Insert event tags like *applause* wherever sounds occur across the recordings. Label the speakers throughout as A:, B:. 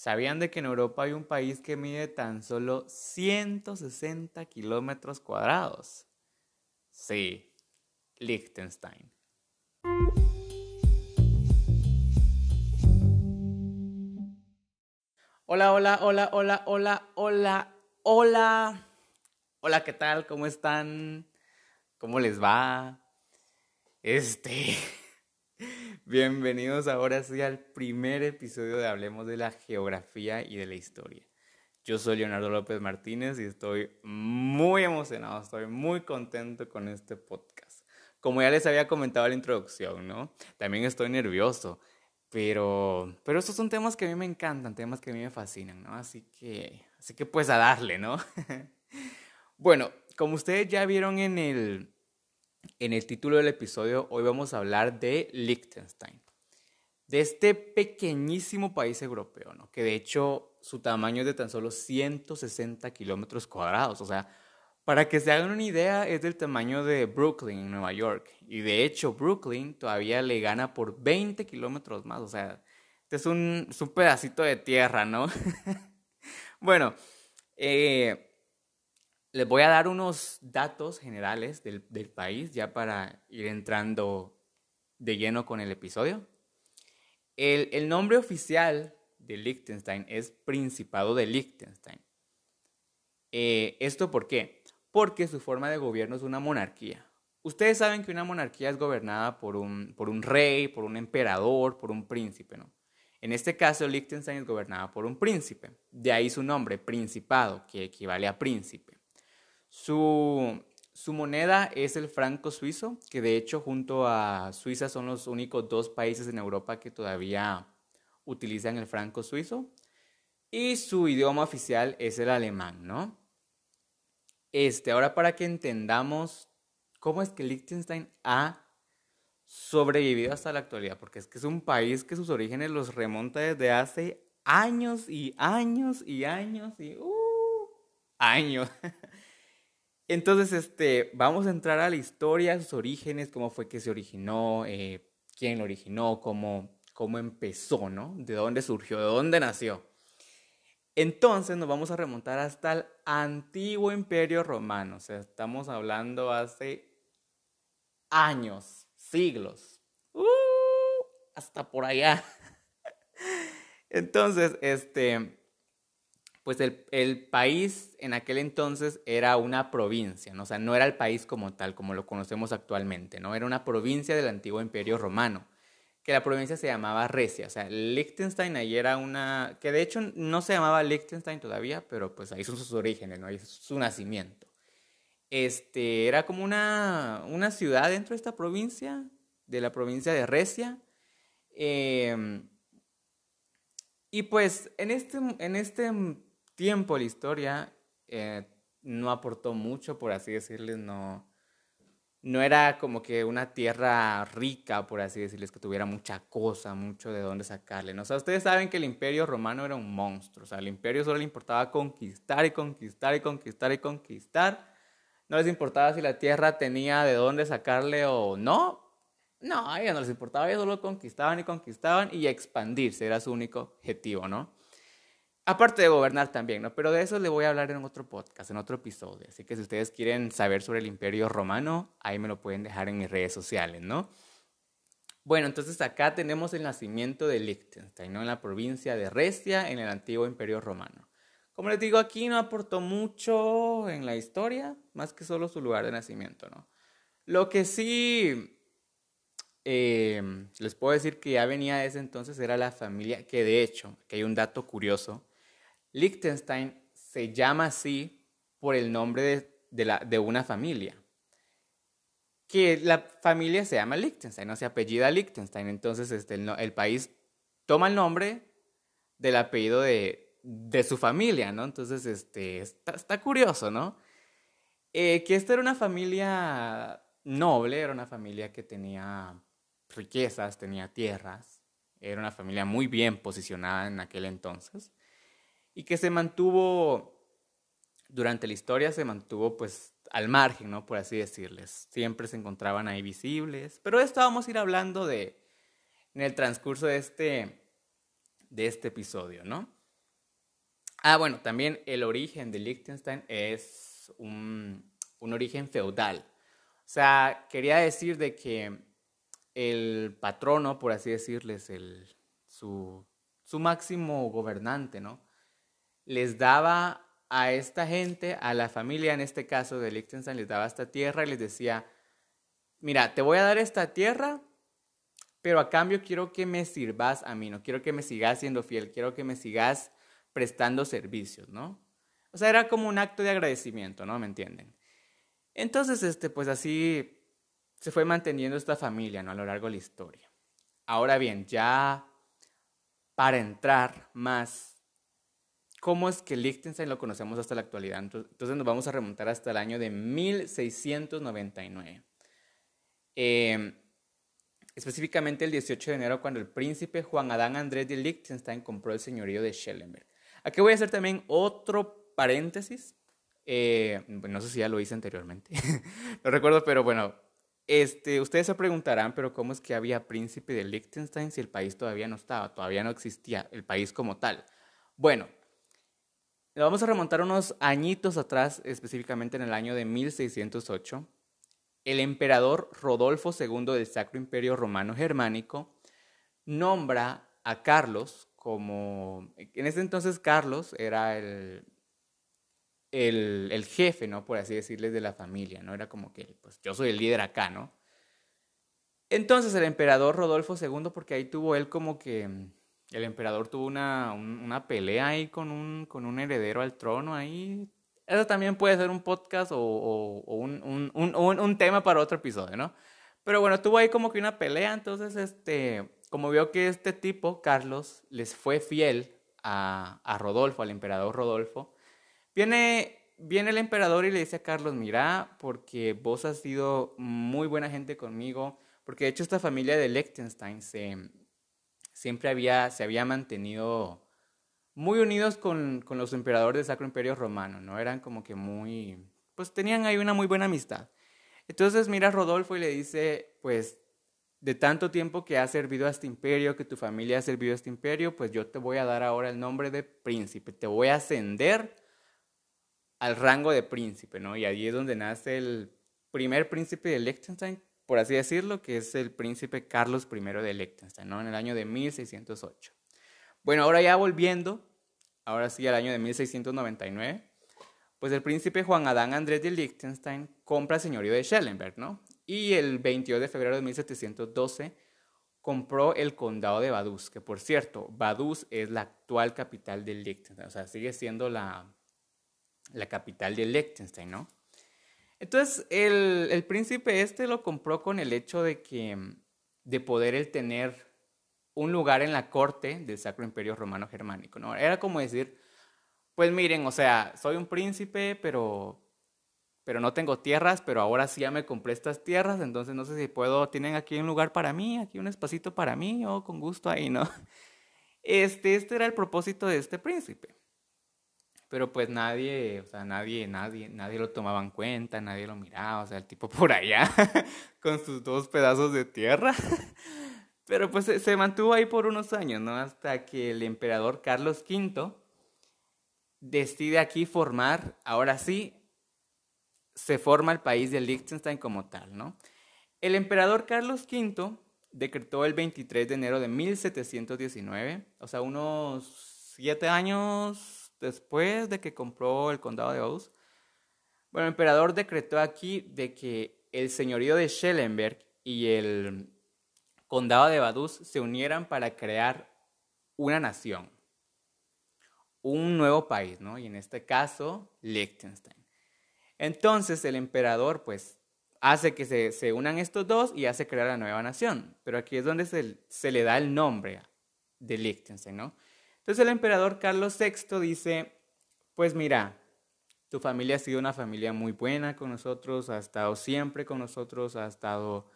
A: ¿Sabían de que en Europa hay un país que mide tan solo 160 kilómetros cuadrados? Sí, Liechtenstein. Hola, hola, hola, hola, hola, hola, hola. Hola, ¿qué tal? ¿Cómo están? ¿Cómo les va? Este... *laughs* Bienvenidos ahora sí al primer episodio de Hablemos de la Geografía y de la Historia. Yo soy Leonardo López Martínez y estoy muy emocionado, estoy muy contento con este podcast. Como ya les había comentado en la introducción, ¿no? También estoy nervioso, pero, pero estos son temas que a mí me encantan, temas que a mí me fascinan, ¿no? Así que, así que pues a darle, ¿no? *laughs* bueno, como ustedes ya vieron en el, en el título del episodio, hoy vamos a hablar de Liechtenstein, de este pequeñísimo país europeo, ¿no? que de hecho su tamaño es de tan solo 160 kilómetros cuadrados. O sea, para que se hagan una idea, es del tamaño de Brooklyn, en Nueva York. Y de hecho, Brooklyn todavía le gana por 20 kilómetros más. O sea, este es un, es un pedacito de tierra, ¿no? *laughs* bueno, eh, les voy a dar unos datos generales del, país ya para ir entrando de lleno con el episodio. El, nombre oficial de Liechtenstein es Principado de Liechtenstein. Eh, ¿Esto por qué? Porque su forma de gobierno es una monarquía. Ustedes saben que una monarquía es gobernada por un, por un rey, por un emperador, por un príncipe, ¿no? En este caso, Liechtenstein es gobernada por un príncipe. De ahí su nombre, Principado, que equivale a príncipe. Su, moneda es el franco suizo, que de hecho junto a Suiza son los únicos dos países en Europa que todavía utilizan el franco suizo. Y su idioma oficial es el alemán, ¿no? Este, ahora para que entendamos cómo es que Liechtenstein ha sobrevivido hasta la actualidad, porque es que es un país que sus orígenes los remonta desde hace años y años y años y uh, años. *laughs* Entonces, este, vamos a entrar a la historia, sus orígenes, cómo fue que se originó, eh, quién lo originó, cómo, cómo empezó, ¿no? De dónde surgió, de dónde nació. Entonces nos vamos a remontar hasta el antiguo imperio romano, o sea, estamos hablando hace años, siglos, uh, hasta por allá. *laughs* Entonces, este, pues el, país en aquel entonces era una provincia, ¿no? o sea, no era el país como tal, como lo conocemos actualmente, ¿no? Era una provincia del antiguo imperio romano, que la provincia se llamaba Recia, o sea, Liechtenstein ahí era una, que de hecho no se llamaba Liechtenstein todavía, pero pues ahí son sus orígenes, ¿no? Ahí es su nacimiento. Este, era como una, una ciudad dentro de esta provincia, de la provincia de Recia, em, y pues en este, en este tiempo la historia eh, no aportó mucho, por así decirles, no, no era como que una tierra rica, por así decirles, que tuviera mucha cosa, mucho de dónde sacarle. ¿no? O sea, ustedes saben que el imperio romano era un monstruo, o sea, al imperio solo le importaba conquistar y conquistar y conquistar y conquistar. No les importaba si la tierra tenía de dónde sacarle o no. No, a ellos no les importaba, ellos solo conquistaban y conquistaban y expandirse era su único objetivo, ¿no? Aparte de gobernar también, ¿no? Pero de eso le voy a hablar en otro podcast, en otro episodio. Así que si ustedes quieren saber sobre el imperio romano, ahí me lo pueden dejar en mis redes sociales, ¿no? Bueno, entonces acá tenemos el nacimiento de Liechtenstein, ¿no? En la provincia de Recia, en el antiguo imperio romano. Como les digo, aquí no aportó mucho en la historia, más que solo su lugar de nacimiento, ¿no? Lo que sí eh, les puedo decir que ya venía de ese entonces era la familia, que de hecho, que hay un dato curioso, Liechtenstein se llama así por el nombre de, de una familia. Que la familia se llama Liechtenstein, no se apellida Liechtenstein. Entonces este, el, país toma el nombre del apellido de, de su familia, ¿no? Entonces este, está, curioso, ¿no? Eh, que esta era una familia noble, era una familia que tenía riquezas, tenía tierras, era una familia muy bien posicionada en aquel entonces y que se mantuvo, durante la historia se mantuvo pues al margen, ¿no? Por así decirles. Siempre se encontraban ahí visibles. Pero esto vamos a ir hablando de, en el transcurso de este, de este episodio, ¿no? Ah, bueno, también el origen de Liechtenstein es un, un origen feudal. O sea, quería decir de que el patrono, por así decirles, el, su, su máximo gobernante, ¿no? Les daba a esta gente, a la familia en este caso de Liechtenstein, les daba esta tierra y les decía, mira, te voy a dar esta tierra, pero a cambio quiero que me sirvas a mí, no quiero que me sigas siendo fiel, quiero que me sigas prestando servicios, ¿no? O sea, era como un acto de agradecimiento, ¿no? ¿Me entienden? Entonces, este, pues así se fue manteniendo esta familia, ¿no? A lo largo de la historia. Ahora bien, ya para entrar más, ¿cómo es que Liechtenstein lo conocemos hasta la actualidad? Entonces nos vamos a remontar hasta el año de 1699. Em, específicamente el 18 de enero, cuando el príncipe Juan Adán Andrés de Liechtenstein compró el señorío de Schellenberg. Aquí voy a hacer también otro paréntesis. Eh, no sé si ya lo hice anteriormente. *laughs* no recuerdo, pero bueno. Este, ustedes se preguntarán, pero ¿cómo es que había príncipe de Liechtenstein si el país todavía no estaba, todavía no existía el país como tal? Bueno, vamos a remontar unos añitos atrás, específicamente en el año de 1608. El emperador Rodolfo II del Sacro Imperio Romano Germánico nombra a Carlos como, en ese entonces Carlos era el, el, jefe, ¿no? Por así decirles, de la familia, ¿no? Era como que, pues yo soy el líder acá, ¿no? Entonces el emperador Rodolfo II, porque ahí tuvo él como que, el emperador tuvo una, una pelea ahí con un, con un heredero al trono ahí. Eso también puede ser un podcast o, o, un, un, un, un tema para otro episodio, ¿no? Pero bueno, tuvo ahí como que una pelea, entonces este como vio que este tipo, Carlos, les fue fiel a, a Rodolfo, al emperador Rodolfo, viene, viene el emperador y le dice a Carlos, mira, porque vos has sido muy buena gente conmigo, porque de hecho esta familia de Liechtenstein se, siempre había, se había mantenido muy unidos con, con los emperadores del Sacro Imperio Romano, ¿no? Eran como que muy, pues tenían ahí una muy buena amistad. Entonces mira a Rodolfo y le dice, pues de tanto tiempo que has servido a este imperio, que tu familia ha servido a este imperio, pues yo te voy a dar ahora el nombre de príncipe, te voy a ascender al rango de príncipe, ¿no? Y allí es donde nace el primer príncipe de Liechtenstein, por así decirlo, que es el príncipe Carlos I de Liechtenstein, ¿no? En el año de 1608. Bueno, ahora ya volviendo, ahora sí al año de 1699, pues el príncipe Juan Adán Andrés de Liechtenstein compra el señorío de Schellenberg, ¿no? Y el 22 de febrero de 1712 compró el condado de Vaduz, que por cierto, Vaduz es la actual capital de Liechtenstein, o sea, sigue siendo la, la capital de Liechtenstein, ¿no? Entonces, el, príncipe este lo compró con el hecho de que, de poder él tener un lugar en la corte del Sacro Imperio Romano Germánico, ¿no? Era como decir, pues miren, o sea, soy un príncipe, pero pero no tengo tierras, pero ahora sí ya me compré estas tierras, entonces no sé si puedo, tienen aquí un lugar para mí, aquí un espacito para mí, o con gusto ahí, ¿no? *laughs* Este, este era el propósito de este príncipe. Pero pues nadie, o sea, nadie, nadie, nadie lo tomaba en cuenta, nadie lo miraba, o sea, el tipo por allá, *laughs* con sus dos pedazos de tierra. *laughs* Pero pues se mantuvo ahí por unos años, ¿no? Hasta que el emperador Carlos V decide aquí formar, ahora sí, se forma el país de Liechtenstein como tal, ¿no? El emperador Carlos V decretó el 23 de enero de 1719, o sea, unos siete años después de que compró el condado de Ouz. Bueno, el emperador decretó aquí de que el señorío de Schellenberg y el condado de Vaduz se unieran para crear una nación, un nuevo país, ¿no? Y en este caso, Liechtenstein. Entonces el emperador pues hace que se, unan estos dos y hace crear la nueva nación. Pero aquí es donde se, le da el nombre de Liechtenstein, ¿no? Entonces el emperador Carlos VI dice, pues mira, tu familia ha sido una familia muy buena con nosotros, ha estado siempre con nosotros, ha estado,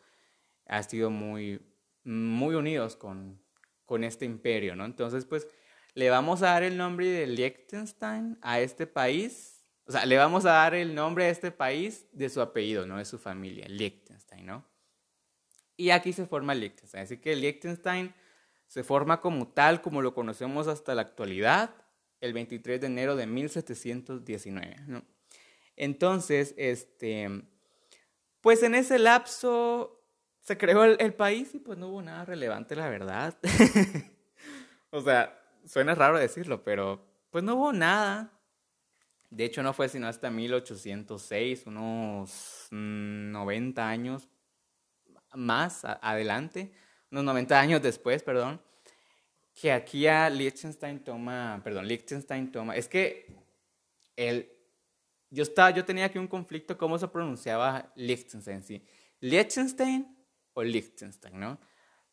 A: ha sido muy, muy unidos con, con este imperio, ¿no? Entonces, pues, le vamos a dar el nombre de Liechtenstein a este país o sea, le vamos a dar el nombre a este país de su apellido, no de su familia, Liechtenstein, ¿no? Y aquí se forma Liechtenstein. Así que Liechtenstein se forma como tal, como lo conocemos hasta la actualidad, el 23 de enero de 1719. ¿no? Entonces, este, pues en ese lapso se creó el, el, país y pues no hubo nada relevante, la verdad. *laughs* o sea, suena raro decirlo, pero pues no hubo nada. De hecho, no fue sino hasta 1806, unos 90 años más adelante, unos 90 años después, perdón, que aquí a Liechtenstein toma, perdón, Liechtenstein toma, es que el, yo, estaba, yo tenía aquí un conflicto cómo se pronunciaba Liechtenstein, ¿sí? Liechtenstein o Liechtenstein, ¿no?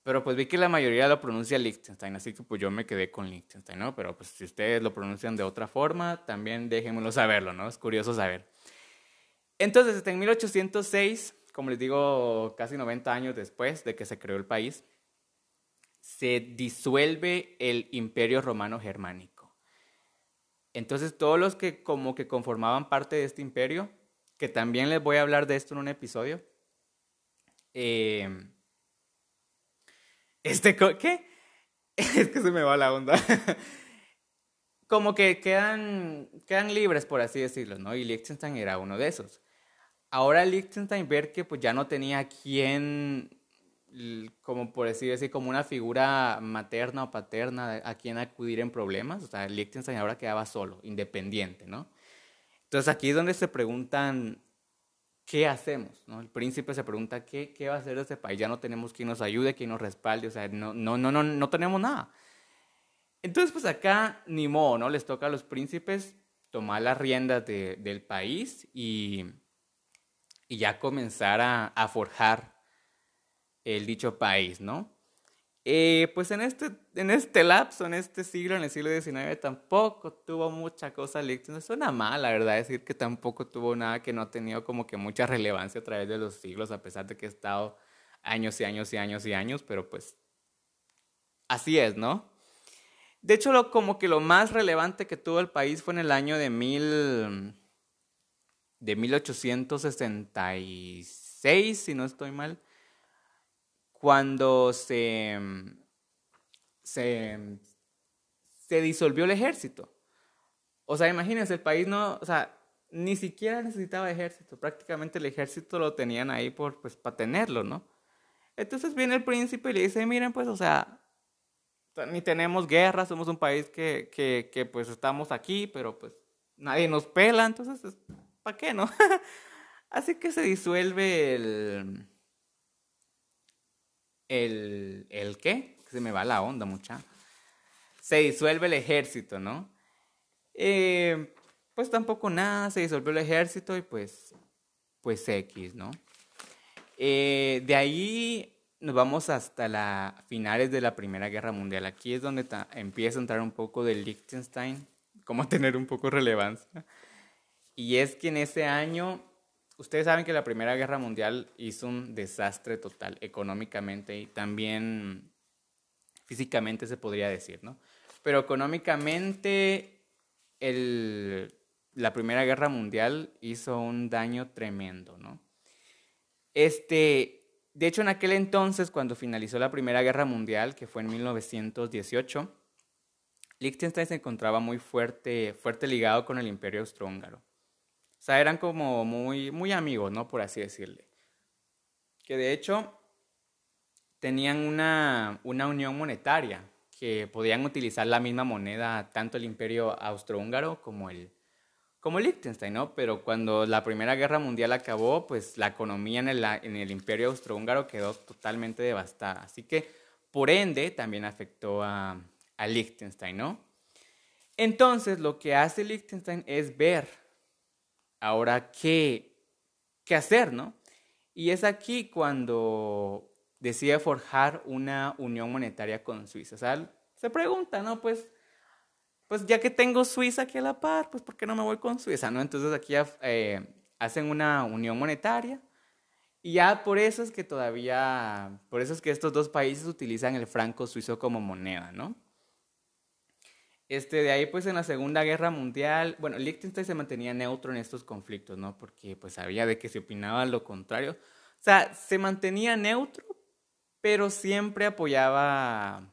A: Pero pues vi que la mayoría lo pronuncia Liechtenstein, así que pues yo me quedé con Liechtenstein, ¿no? Pero pues si ustedes lo pronuncian de otra forma, también déjenmelo saberlo, ¿no? Es curioso saber. Entonces, en 1806, como les digo, casi 90 años después de que se creó el país, se disuelve el imperio romano germánico. Entonces, todos los que como que conformaban parte de este imperio, que también les voy a hablar de esto en un episodio, eh, este, ¿qué? *laughs* Es que se me va la onda. *laughs* Como que quedan, quedan libres, por así decirlo, ¿no? Y Liechtenstein era uno de esos. Ahora Liechtenstein ver que pues ya no tenía quien, como por decir como una figura materna o paterna a quien acudir en problemas. O sea, Liechtenstein ahora quedaba solo, independiente, ¿no? Entonces aquí es donde se preguntan ¿qué hacemos? ¿no? El príncipe se pregunta, ¿qué, ¿qué va a hacer este país? Ya no tenemos quien nos ayude, quien nos respalde, o sea, no, no, no, no, no tenemos nada. Entonces, pues acá ni modo, ¿no? Les toca a los príncipes tomar las riendas de, del país y, y ya comenzar a, forjar el dicho país, ¿no? Eh, pues en este, en este lapso, en este siglo, en el siglo XIX, tampoco tuvo mucha cosa Liechtenstein. Suena mal, la verdad, decir que tampoco tuvo nada que no ha tenido como que mucha relevancia a través de los siglos, a pesar de que ha estado años y años y años y años, pero pues así es, ¿no? De hecho, lo, como que lo más relevante que tuvo el país fue en el año de, mil, de 1866, si no estoy mal cuando se, se, se disolvió el ejército. O sea, imagínense, el país no, o sea, ni siquiera necesitaba ejército, prácticamente el ejército lo tenían ahí por, pues, para tenerlo, ¿no? Entonces viene el príncipe y le dice, miren, pues, o sea, ni tenemos guerra, somos un país que, que, que pues, estamos aquí, pero, pues, nadie nos pela, entonces, ¿para qué, no? *laughs* Así que se disuelve el, el, el qué? Se me va la onda, mucha. Se disuelve el ejército, ¿no? Eh, pues tampoco nada, se disolvió el ejército y pues, pues X, ¿no? Eh, de ahí nos vamos hasta la finales de la Primera Guerra Mundial. Aquí es donde empieza a entrar un poco de Liechtenstein, como tener un poco de relevancia. Y es que en ese año ustedes saben que la Primera Guerra Mundial hizo un desastre total económicamente y también físicamente se podría decir, ¿no? Pero económicamente la Primera Guerra Mundial hizo un daño tremendo, ¿no? Este, de hecho, en aquel entonces, cuando finalizó la Primera Guerra Mundial, que fue en 1918, Liechtenstein se encontraba muy fuerte, fuerte ligado con el Imperio Austrohúngaro. O sea, eran como muy, muy amigos, ¿no? Por así decirle. Que de hecho tenían una, una unión monetaria, que podían utilizar la misma moneda tanto el imperio austrohúngaro como el, como Liechtenstein, ¿no? Pero cuando la Primera Guerra Mundial acabó, pues la economía en el, en el imperio austrohúngaro quedó totalmente devastada. Así que, por ende, también afectó a, a Liechtenstein, ¿no? Entonces, lo que hace Liechtenstein es ver ahora qué, qué hacer, ¿no? Y es aquí cuando decide forjar una unión monetaria con Suiza. Se pregunta, ¿no? Pues, pues ya que tengo Suiza aquí a la par, pues ¿por qué no me voy con Suiza, no? Entonces aquí eh, hacen una unión monetaria y ya por eso es que todavía, por eso es que estos dos países utilizan el franco suizo como moneda, ¿no? Este, de ahí, pues, en la Segunda Guerra Mundial, bueno, Liechtenstein se mantenía neutro en estos conflictos, ¿no? Porque, pues, sabía de que se opinaba lo contrario. O sea, se mantenía neutro, pero siempre apoyaba,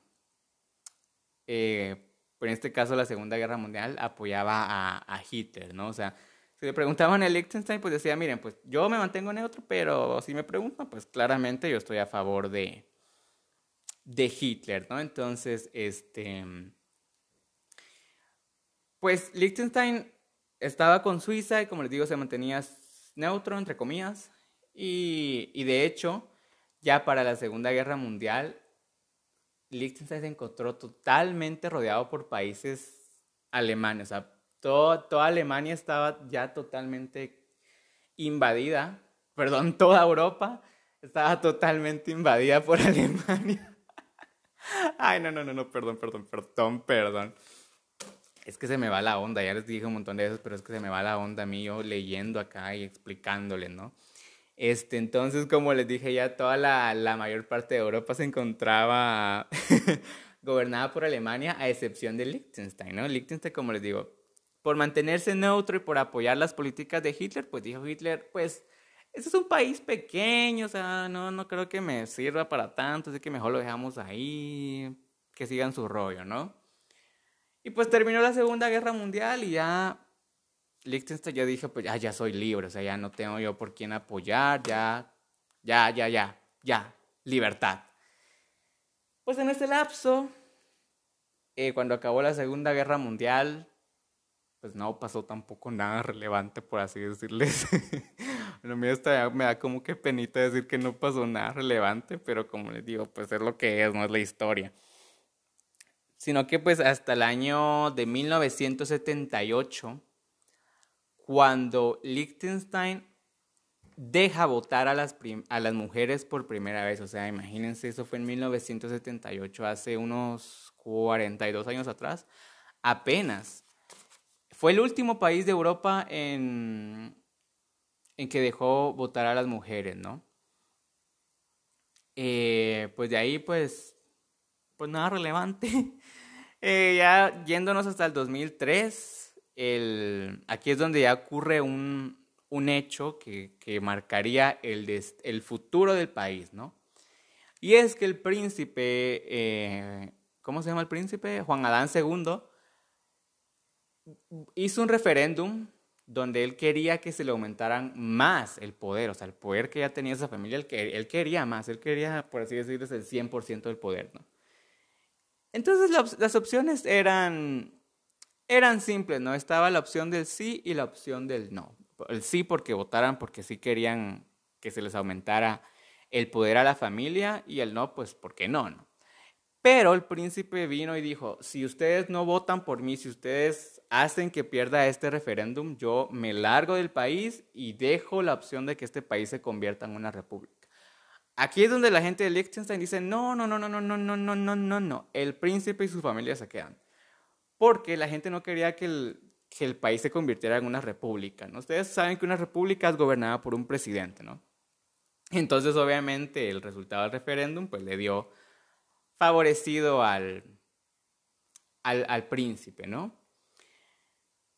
A: eh, en este caso la Segunda Guerra Mundial apoyaba a, a Hitler, ¿no? O sea, si le preguntaban a Liechtenstein, pues decía, miren, pues yo me mantengo neutro, pero si me preguntan, pues claramente yo estoy a favor de, de Hitler, ¿no? Entonces, este, pues Liechtenstein estaba con Suiza y como les digo, se mantenía neutro, entre comillas, y, de hecho, ya para la Segunda Guerra Mundial, Liechtenstein se encontró totalmente rodeado por países alemanes, o sea, toda Alemania estaba ya totalmente invadida, *laughs* perdón, toda Europa estaba totalmente invadida por *laughs* Alemania. Ay, no, no, no, no, perdón, perdón, perdón, perdón. Es que se me va la onda, ya les dije un montón de veces, pero es que se me va la onda a mí yo leyendo acá y explicándoles, ¿no? Este, entonces, como les dije, ya toda la, la mayor parte de Europa se encontraba *laughs* gobernada por Alemania, a excepción de Liechtenstein, ¿no? Liechtenstein, como les digo, por mantenerse neutro y por apoyar las políticas de Hitler, pues dijo Hitler, pues este es un país pequeño, o sea, no, no creo que me sirva para tanto, así que mejor lo dejamos ahí, que sigan su rollo, ¿no? Y pues terminó la Segunda Guerra Mundial y ya Liechtenstein ya dije, pues ya, ya soy libre, o sea, ya no tengo yo por quién apoyar, ya, ya, ya, ya, ya, libertad. Pues en ese lapso, eh, cuando acabó la Segunda Guerra Mundial, pues no pasó tampoco nada relevante, por así decirles. *laughs* bueno, a mí hasta me da como que penita decir que no pasó nada relevante, pero como les digo, pues es lo que es, no es la historia. Sino que pues hasta el año de 1978, cuando Liechtenstein deja votar a las, a las mujeres por primera vez, o sea, imagínense, eso fue en 1978, hace unos 42 años atrás, apenas fue el último país de Europa en, en que dejó votar a las mujeres, ¿no? Eh, pues de ahí, pues, pues nada relevante. *laughs* Eh, ya yéndonos hasta el 2003, el, aquí es donde ya ocurre un, un hecho que, que marcaría el, el, futuro del país, ¿no? Y es que el príncipe, eh, ¿cómo se llama el príncipe? Juan Adán II, hizo un referéndum donde él quería que se le aumentaran más el poder, o sea, el poder que ya tenía esa familia, él, él quería más, él quería, por así decirlo, el 100% del poder, ¿no? Entonces las opciones eran, eran simples, ¿no? Estaba la opción del sí y la opción del no. El sí porque votaran porque sí querían que se les aumentara el poder a la familia y el no, pues porque no, ¿no? Pero el príncipe vino y dijo, si ustedes no votan por mí, si ustedes hacen que pierda este referéndum, yo me largo del país y dejo la opción de que este país se convierta en una república. Aquí es donde la gente de Liechtenstein dice, no, no, no, no, no, no, no, no, no, no, no, el príncipe y su familia se quedan. Porque la gente no quería que el, que el país se convirtiera en una república. Ustedes saben que una república es gobernada por un presidente, ¿no? Entonces, obviamente, el resultado del referéndum, pues le dio favorecido al, al, al, príncipe, ¿no?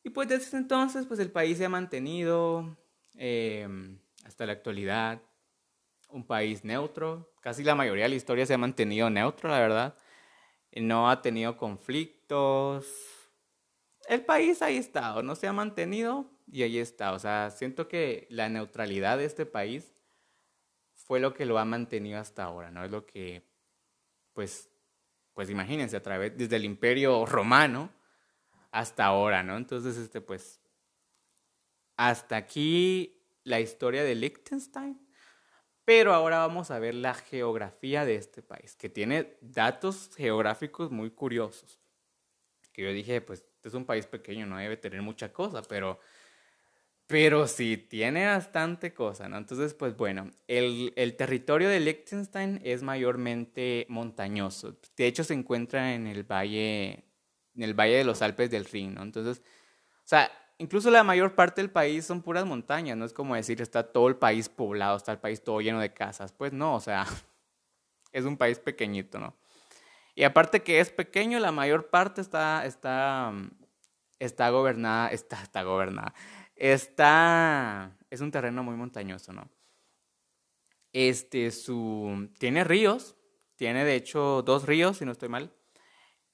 A: Y pues desde entonces, pues el país se ha mantenido eh, hasta la actualidad un país neutro. Casi la mayoría de la historia se ha mantenido neutro, la verdad. No ha tenido conflictos. El país ahí está, no se ha mantenido y ahí está. O sea, siento que la neutralidad de este país fue lo que lo ha mantenido hasta ahora, ¿no? Es lo que pues, pues imagínense, a través, desde el imperio romano hasta ahora, ¿no? Entonces, este, pues, hasta aquí la historia de Liechtenstein. Pero ahora vamos a ver la geografía de este país, que tiene datos geográficos muy curiosos. Que yo dije, pues, este es un país pequeño, no debe tener mucha cosa, pero pero sí, tiene bastante cosa, ¿no? Entonces, pues bueno, el, el, territorio de Liechtenstein es mayormente montañoso. De hecho, se encuentra en el valle, en el valle de los Alpes del Rin, ¿no? Entonces, o sea, incluso la mayor parte del país son puras montañas, no es como decir está todo el país poblado, está el país todo lleno de casas. Pues no, o sea, *laughs* es un país pequeñito, ¿no? Y aparte que es pequeño, la mayor parte está, está, está gobernada, está, está gobernada Está, es un terreno muy montañoso, ¿no? Este, su, tiene ríos, tiene de hecho dos ríos, si no estoy mal.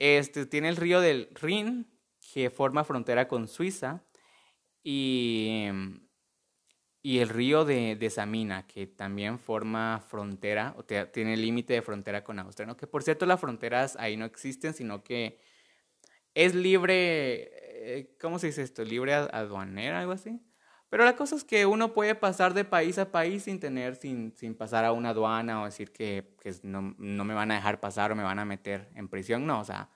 A: Este, tiene el río del Rin, que forma frontera con Suiza, y, y el río de, de, Samina, que también forma frontera, o tiene límite de frontera con Austria, ¿no? Que por cierto las fronteras ahí no existen, sino que es libre, eh, ¿cómo se dice esto? Libre aduanera, algo así. Pero la cosa es que uno puede pasar de país a país sin tener, sin, sin pasar a una aduana o decir que, que no, no, me van a dejar pasar o me van a meter en prisión. No, o sea,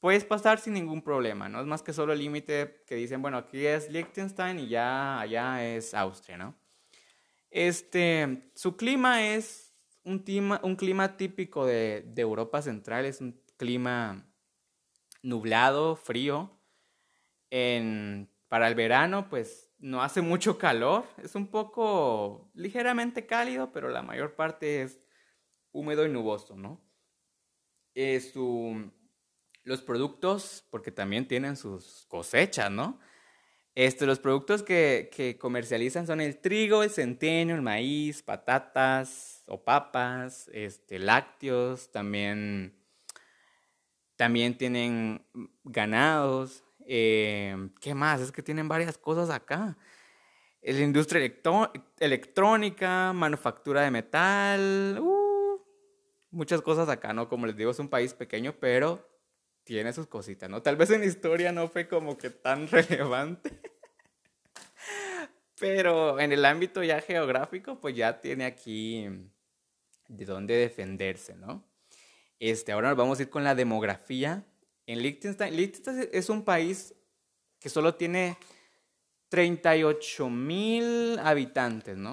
A: puedes pasar sin ningún problema, ¿no? Es más que solo el límite que dicen, bueno, aquí es Liechtenstein y ya allá es Austria, ¿no? Este, su clima es un clima, un clima típico de, Europa Central, es un clima nublado, frío. En, para el verano, pues no hace mucho calor, es un poco ligeramente cálido, pero la mayor parte es húmedo y nuboso, ¿no? Eh, su, los productos, porque también tienen sus cosechas, ¿no? Este, los productos que, que comercializan son el trigo, el centeno, el maíz, patatas o papas, este, lácteos, también, también tienen ganados, eh, ¿Qué más? Es que tienen varias cosas acá. La industria electrónica, manufactura de metal, uh, muchas cosas acá, ¿no? Como les digo, es un país pequeño, pero tiene sus cositas, ¿no? Tal vez en historia no fue como que tan *laughs* relevante, pero en el ámbito ya geográfico, pues ya tiene aquí de dónde defenderse, ¿no? Este, ahora nos vamos a ir con la demografía en Liechtenstein, Liechtenstein es un país que solo tiene 38 mil habitantes, ¿no?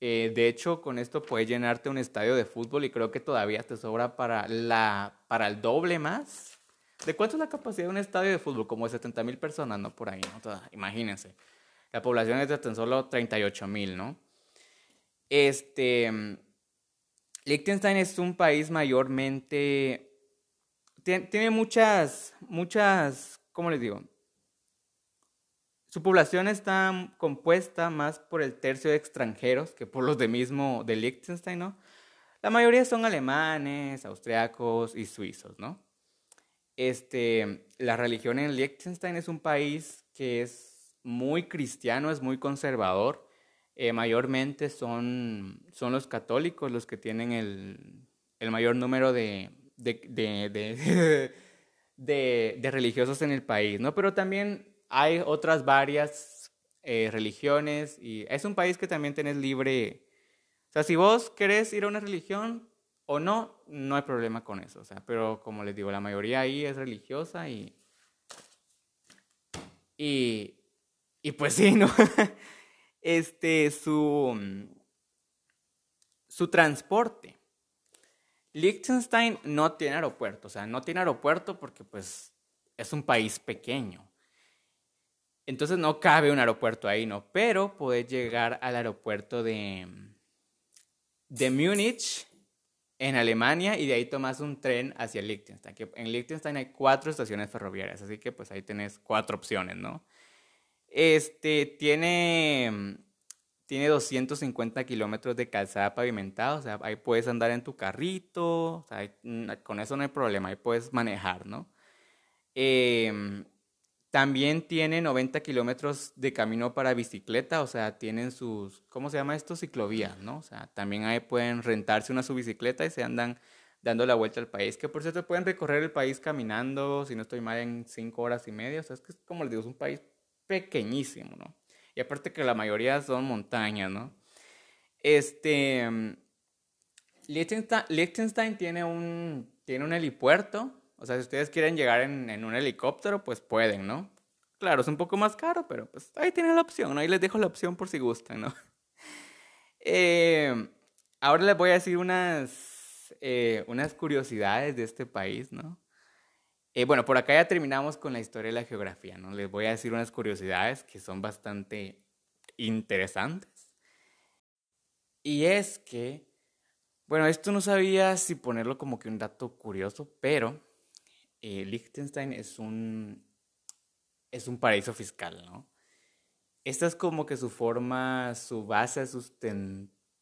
A: Eh, de hecho, con esto puedes llenarte un estadio de fútbol y creo que todavía te sobra para, la, para el doble más. ¿De cuánto es la capacidad de un estadio de fútbol? Como de 70 mil personas, ¿no? Por ahí, ¿no? imagínense. La población es de tan solo 38 mil, ¿no? Este. Liechtenstein es un país mayormente tiene muchas, muchas, ¿cómo les digo? Su población está compuesta más por el tercio de extranjeros que por los de mismo de Liechtenstein, ¿no? La mayoría son alemanes, austriacos y suizos, ¿no? Este, la religión en Liechtenstein es un país que es muy cristiano, es muy conservador. Eh, mayormente son, son los católicos los que tienen el, el mayor número de, de, de, de, *laughs* religiosos en el país, ¿no? Pero también hay otras varias eh, religiones y es un país que también tenés libre. O sea, si vos querés ir a una religión o no, no hay problema con eso. O sea, pero como les digo, la mayoría ahí es religiosa y. Y. Y pues sí, ¿no? *laughs* Este, su. Su transporte Liechtenstein no tiene aeropuerto, o sea, no tiene aeropuerto porque pues es un país pequeño. Entonces no cabe un aeropuerto ahí, ¿no? Pero puedes llegar al aeropuerto de, de Múnich en Alemania y de ahí tomas un tren hacia Liechtenstein. en Liechtenstein hay cuatro estaciones ferroviarias, así que pues ahí tenés cuatro opciones, ¿no? Este tiene tiene 250 kilómetros de calzada pavimentada, o sea, ahí puedes andar en tu carrito, o sea, mm, con eso no hay problema, ahí puedes manejar, ¿no? Em, también tiene 90 kilómetros de camino para bicicleta, o sea, tienen sus, ¿cómo se llama esto? Ciclovías, ¿no? O sea, también ahí pueden rentarse una su bicicleta y se andan dando la vuelta al país, que por cierto pueden recorrer el país caminando, si no estoy mal, en 5 horas y media, o sea, es que como les digo, es un país pequeñísimo, ¿no? Y aparte que la mayoría son montañas, ¿no? Este. Mm, Liechtenstein, tiene, un, tiene un helipuerto. O sea, si ustedes quieren llegar en, un helicóptero, pues pueden, ¿no? Claro, es un poco más caro, pero pues ahí tienen la opción, ¿no? Ahí les dejo la opción por si gustan, ¿no? *laughs* Eh, ahora les voy a decir unas, eh, unas curiosidades de este país, ¿no? Eh, bueno, por acá ya terminamos con la historia de la geografía, ¿no? Les voy a decir unas curiosidades que son bastante interesantes. Y es que, bueno, esto no sabía si ponerlo como que un dato curioso, pero eh, Liechtenstein es un, es un paraíso fiscal, ¿no? Esta es como que su forma, su base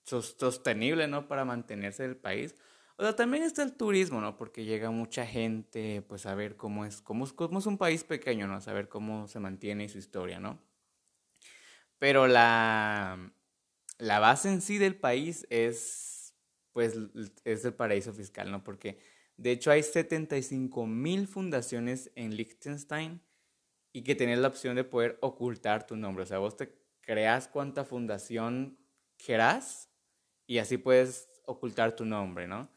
A: sostenible, ¿no? Para mantenerse el país. O sea, también está el turismo, ¿no? Porque llega mucha gente, pues, a ver cómo es, cómo cómo es un país pequeño, ¿no? A saber cómo se mantiene su historia, ¿no? Pero la, la base en sí del país es, pues, es el paraíso fiscal, ¿no? Porque, de hecho, hay 75 mil fundaciones en Liechtenstein y que tienes la opción de poder ocultar tu nombre. O sea, vos te creas cuánta fundación querás y así puedes ocultar tu nombre, ¿no?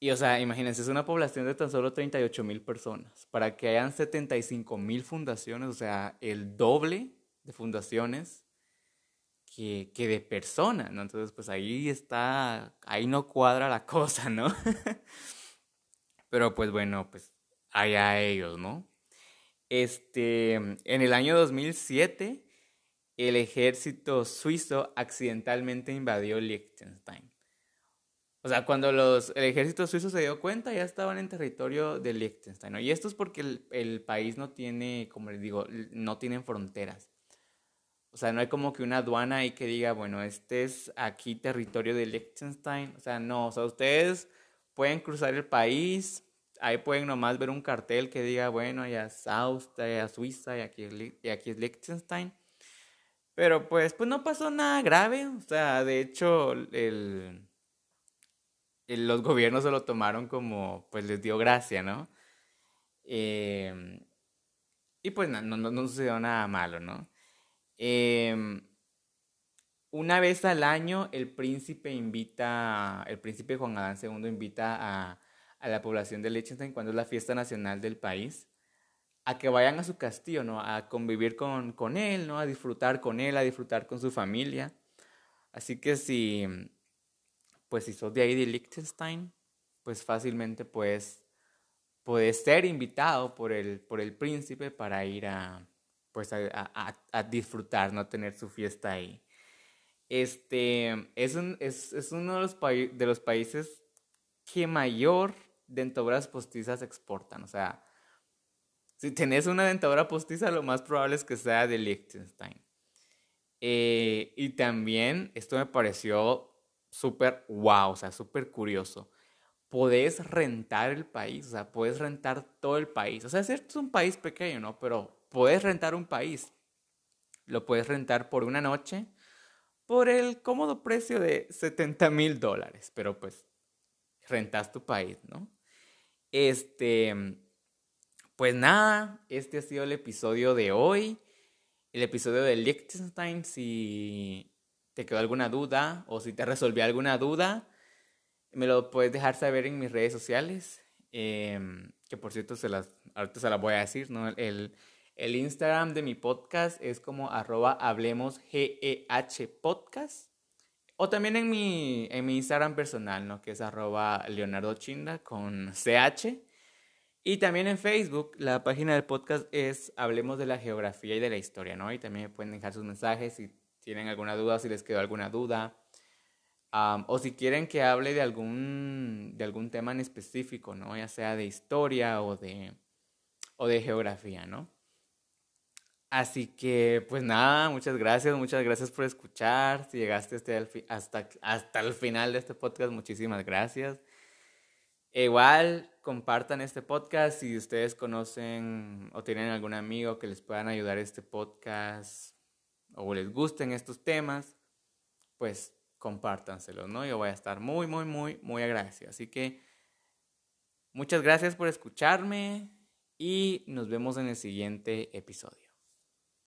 A: Y o sea, imagínense, es una población de tan solo 38 mil personas. Para que hayan 75 mil fundaciones, o sea, el doble de fundaciones que, que de personas, ¿no? Entonces, pues ahí está, ahí no cuadra la cosa, ¿no? *laughs* Pero pues bueno, pues allá ellos, ¿no? Este, en el año 2007, el ejército suizo accidentalmente invadió Liechtenstein. O sea, cuando los, el ejército suizo se dio cuenta, ya estaban en territorio de Liechtenstein. Y esto es porque el, el, país no tiene, como les digo, no tienen fronteras. O sea, no hay como que una aduana ahí que diga, bueno, este es aquí territorio de Liechtenstein. O sea, no, o sea, ustedes pueden cruzar el país, ahí pueden nomás ver un cartel que diga, bueno, allá es Austria, es Suiza y aquí, y aquí es Liechtenstein. Pero pues, pues no pasó nada grave. O sea, de hecho, el, los gobiernos se lo tomaron como, pues les dio gracia, ¿no? Em, y pues no, no, no, sucedió nada malo, ¿no? Em, una vez al año el príncipe invita, el príncipe Juan Adán II invita a, a la población de Liechtenstein cuando es la fiesta nacional del país a que vayan a su castillo, ¿no? A convivir con, con él, ¿no? A disfrutar con él, a disfrutar con su familia. Así que si, pues si sos de ahí de Liechtenstein, pues fácilmente puedes, puedes ser invitado por el, por el príncipe para ir a, pues a, a, disfrutar, no tener su fiesta ahí. Este, es, un, es, es uno de los, de los países que mayor dentaduras postizas exportan. O sea, si tenés una dentadura postiza, lo más probable es que sea de Liechtenstein. Eh, y también esto me pareció súper wow, o sea, súper curioso. Podés rentar el país, o sea, puedes rentar todo el país. O sea, es es un país pequeño, ¿no? Pero puedes rentar un país. Lo puedes rentar por una noche por el cómodo precio de 70 mil dólares. Pero pues, rentas tu país, ¿no? Este, pues nada, este ha sido el episodio de hoy. El episodio de Liechtenstein, si te quedó alguna duda o si te resolví alguna duda, me lo puedes dejar saber en mis redes sociales. Em, que por cierto, se las, ahorita se las voy a decir, ¿no? El, el Instagram de mi podcast es como arroba hablemos GEH podcast. O también en mi, en mi Instagram personal, ¿no? Que es arroba Leonardo Chinda con CH. Y también en Facebook, la página del podcast es Hablemos de la Geografía y de la Historia, ¿no? Y también me pueden dejar sus mensajes si tienen alguna duda, si les quedó alguna duda. o si quieren que hable de algún, de algún tema en específico, ¿no? Ya sea de historia o de, o de geografía, ¿no? Así que, pues nada, muchas gracias, muchas gracias por escuchar. Si llegaste hasta, hasta el final de este podcast, muchísimas gracias. E igual, compartan este podcast si ustedes conocen o tienen algún amigo que les puedan ayudar a este podcast o les gusten estos temas, pues compártanselos, ¿no? Yo voy a estar muy, muy, muy, muy agradecido. Así que muchas gracias por escucharme y nos vemos en el siguiente episodio.